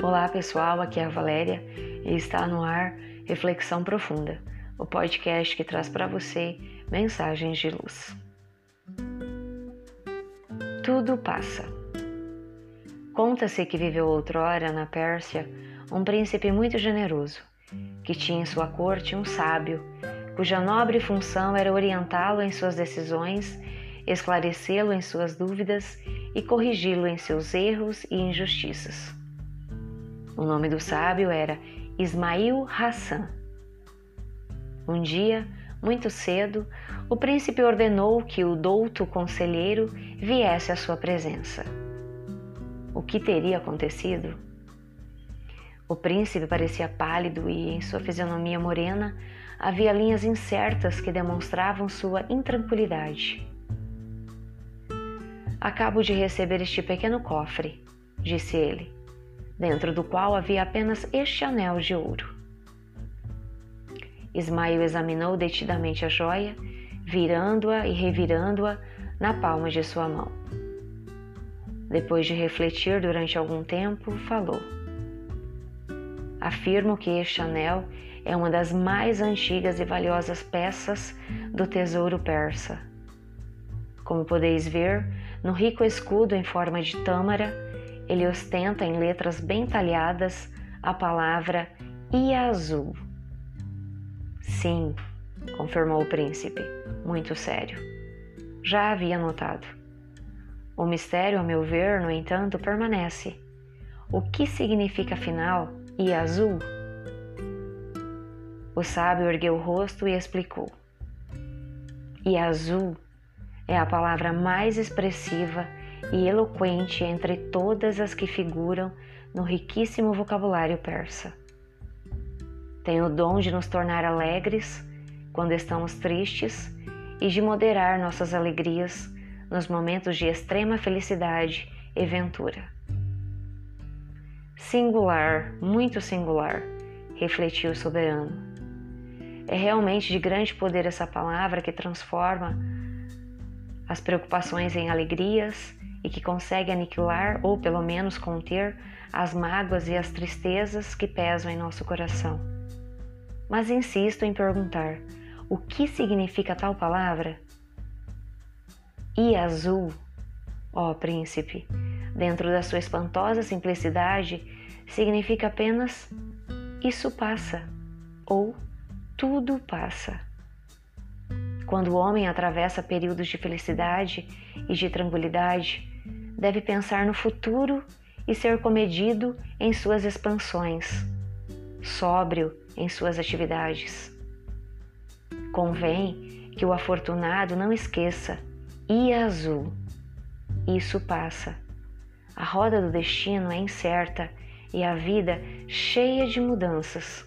Olá pessoal, aqui é a Valéria e está no ar Reflexão Profunda, o podcast que traz para você mensagens de luz. Tudo passa. Conta-se que viveu outrora na Pérsia um príncipe muito generoso, que tinha em sua corte um sábio, cuja nobre função era orientá-lo em suas decisões, esclarecê-lo em suas dúvidas e corrigi-lo em seus erros e injustiças. O nome do sábio era Ismail Hassan. Um dia, muito cedo, o príncipe ordenou que o douto conselheiro viesse à sua presença. O que teria acontecido? O príncipe parecia pálido e, em sua fisionomia morena, havia linhas incertas que demonstravam sua intranquilidade. Acabo de receber este pequeno cofre, disse ele dentro do qual havia apenas este anel de ouro. Ismael examinou detidamente a joia, virando-a e revirando-a na palma de sua mão. Depois de refletir durante algum tempo, falou: Afirmo que este anel é uma das mais antigas e valiosas peças do tesouro persa. Como podeis ver, no rico escudo em forma de tâmara, ele ostenta em letras bem talhadas a palavra Iazul. Sim, confirmou o príncipe, muito sério. Já havia notado. O mistério, a meu ver, no entanto, permanece. O que significa afinal Iazul? O sábio ergueu o rosto e explicou. Iazul é a palavra mais expressiva e eloquente entre todas as que figuram no riquíssimo vocabulário persa. Tem o dom de nos tornar alegres quando estamos tristes e de moderar nossas alegrias nos momentos de extrema felicidade e ventura. Singular, muito singular, refletiu o soberano. É realmente de grande poder essa palavra que transforma as preocupações em alegrias e que consegue aniquilar ou pelo menos conter as mágoas e as tristezas que pesam em nosso coração. Mas insisto em perguntar: o que significa tal palavra? E azul, ó príncipe, dentro da sua espantosa simplicidade, significa apenas isso passa ou tudo passa. Quando o homem atravessa períodos de felicidade e de tranquilidade, deve pensar no futuro e ser comedido em suas expansões, sóbrio em suas atividades. Convém que o afortunado não esqueça Ia azul. Isso passa. A roda do destino é incerta e a vida cheia de mudanças.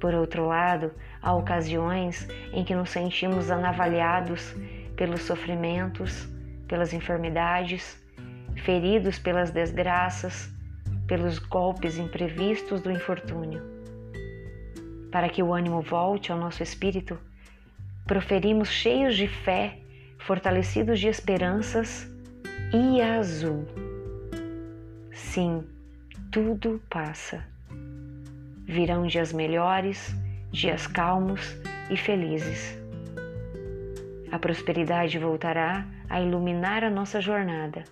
Por outro lado, há ocasiões em que nos sentimos anavalhados pelos sofrimentos, pelas enfermidades, feridos pelas desgraças, pelos golpes imprevistos do infortúnio. Para que o ânimo volte ao nosso espírito, proferimos cheios de fé, fortalecidos de esperanças e azul. Sim, tudo passa. Virão dias melhores, dias calmos e felizes. A prosperidade voltará a iluminar a nossa jornada.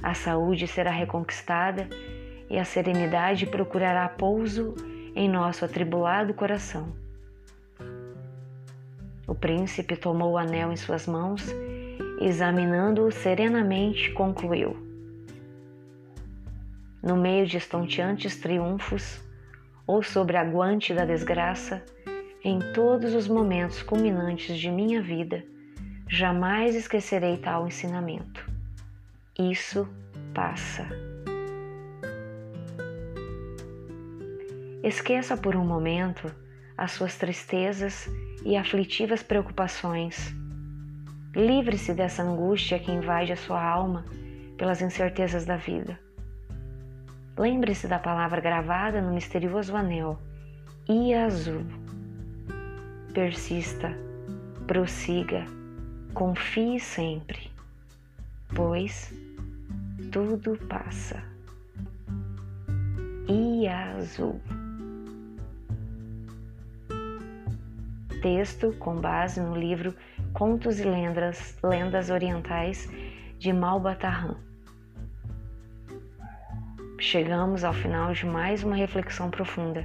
A saúde será reconquistada e a serenidade procurará pouso em nosso atribulado coração. O príncipe tomou o anel em suas mãos e, examinando-o serenamente, concluiu: No meio de estonteantes triunfos, ou sobre a guante da desgraça, em todos os momentos culminantes de minha vida, Jamais esquecerei tal ensinamento. Isso passa. Esqueça por um momento as suas tristezas e aflitivas preocupações. Livre-se dessa angústia que invade a sua alma pelas incertezas da vida. Lembre-se da palavra gravada no misterioso anel, Ia Azul. Persista, prossiga Confie sempre, pois tudo passa. e azul. Texto com base no livro Contos e Lendas, Lendas Orientais de Malbatarran. Chegamos ao final de mais uma reflexão profunda.